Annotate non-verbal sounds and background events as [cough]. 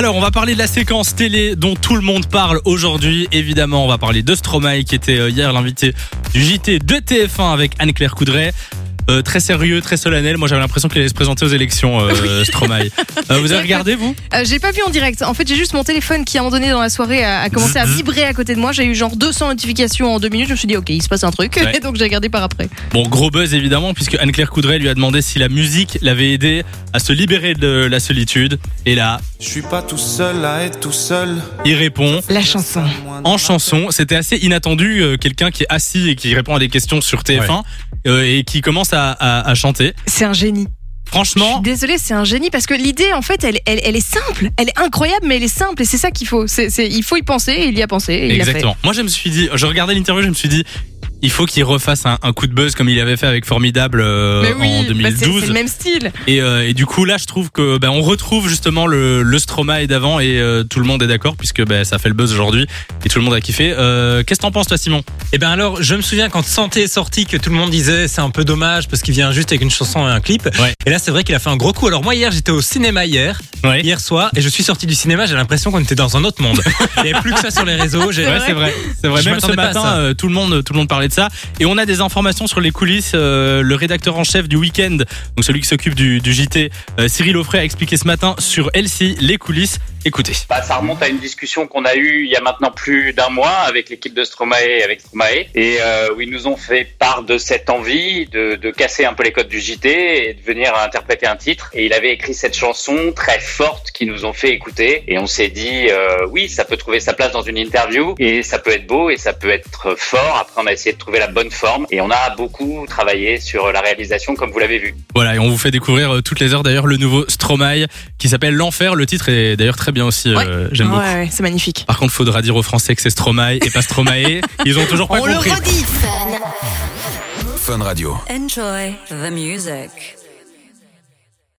Alors, on va parler de la séquence télé dont tout le monde parle aujourd'hui. Évidemment, on va parler de Stromae qui était euh, hier l'invité du JT de TF1 avec Anne-Claire Coudray. Euh, très sérieux, très solennel. Moi, j'avais l'impression qu'il allait se présenter aux élections, euh, [laughs] Stromae. Euh, vous avez regardé, vous? Euh, j'ai pas vu en direct. En fait, j'ai juste mon téléphone qui, à un moment donné dans la soirée, a, a commencé à vibrer à côté de moi. J'ai eu genre 200 notifications en deux minutes. Je me suis dit, ok, il se passe un truc. Ouais. Et [laughs] donc, j'ai regardé par après. Bon, gros buzz évidemment, puisque Anne-Claire Coudray lui a demandé si la musique l'avait aidé à se libérer de la solitude. Et là, Je suis pas tout seul à être tout seul. il répond La chanson. en chanson. C'était assez inattendu, euh, quelqu'un qui est assis et qui répond à des questions sur TF1 euh, et qui commence à, à- à chanter. C'est un génie. Je Franchement, suis désolée, c'est un génie parce que l'idée, en fait, elle, elle, elle est simple. Elle est incroyable, mais elle est simple. Et c'est ça qu'il faut. C'est, il faut y penser. Et il y a pensé. Et il l'a fait. exactement. Moi, je me suis dit, je regardais l'interview, je me suis dit, il faut qu'il refasse un, un coup de buzz comme il avait fait avec Formidable euh, Mais oui, en bah, c'est- 2012. c'est le même style. Et, euh, et du coup là je trouve que ben, on retrouve justement le, le Stromae d'avant et euh, tout le monde est d'accord puisque ben, ça fait le buzz aujourd'hui et tout le monde a kiffé. Euh, Qu'est-ce que t'en penses toi Simon? Eh ben alors, je me souviens quand Santé est sorti que tout le monde disait c'est un peu dommage parce qu'il vient juste avec une chanson et un clip. Ouais. Et là, c'est vrai qu'il a fait un gros coup. Alors moi hier, j'étais au cinéma hier, Ouais. hier soir, et je suis sorti du cinéma. J'ai l'impression qu'on était dans un autre monde. [laughs] Il n'y avait plus que ça sur les réseaux. Ouais, c'est vrai, c'est vrai. Je Même ce matin, ça. euh, tout le monde, tout le monde parlait ça. Et on a des informations sur les coulisses. Euh, le rédacteur en chef du Week-end, donc celui qui s'occupe du, JT, euh, Cyril Offray a expliqué ce matin sur LC les coulisses. Écoutez. Bah, ça remonte à une discussion qu'on a eue il y a maintenant plus d'un mois avec l'équipe de Stromae et avec Stromae et euh, ils nous ont fait part de cette envie de, de casser un peu les codes du JT et de venir interpréter un titre. Et il avait écrit cette chanson très forte qui nous ont fait écouter et on s'est dit euh, oui, ça peut trouver sa place dans une interview et ça peut être beau et ça peut être fort. Après, on a essayé de trouver la bonne forme et on a beaucoup travaillé sur la réalisation comme vous l'avez vu. Voilà, et on vous fait découvrir euh, toutes les heures d'ailleurs le nouveau Stromae qui s'appelle L'Enfer. Le titre est d'ailleurs très bien aussi. euh, J'aime Ouais, beaucoup. ouais, c'est magnifique. Par contre, faudra dire aux Français que c'est Stromae et pas Stromae. [laughs] Ils ont toujours pas On le compris. redit. Fun Radio. Enjoy the music.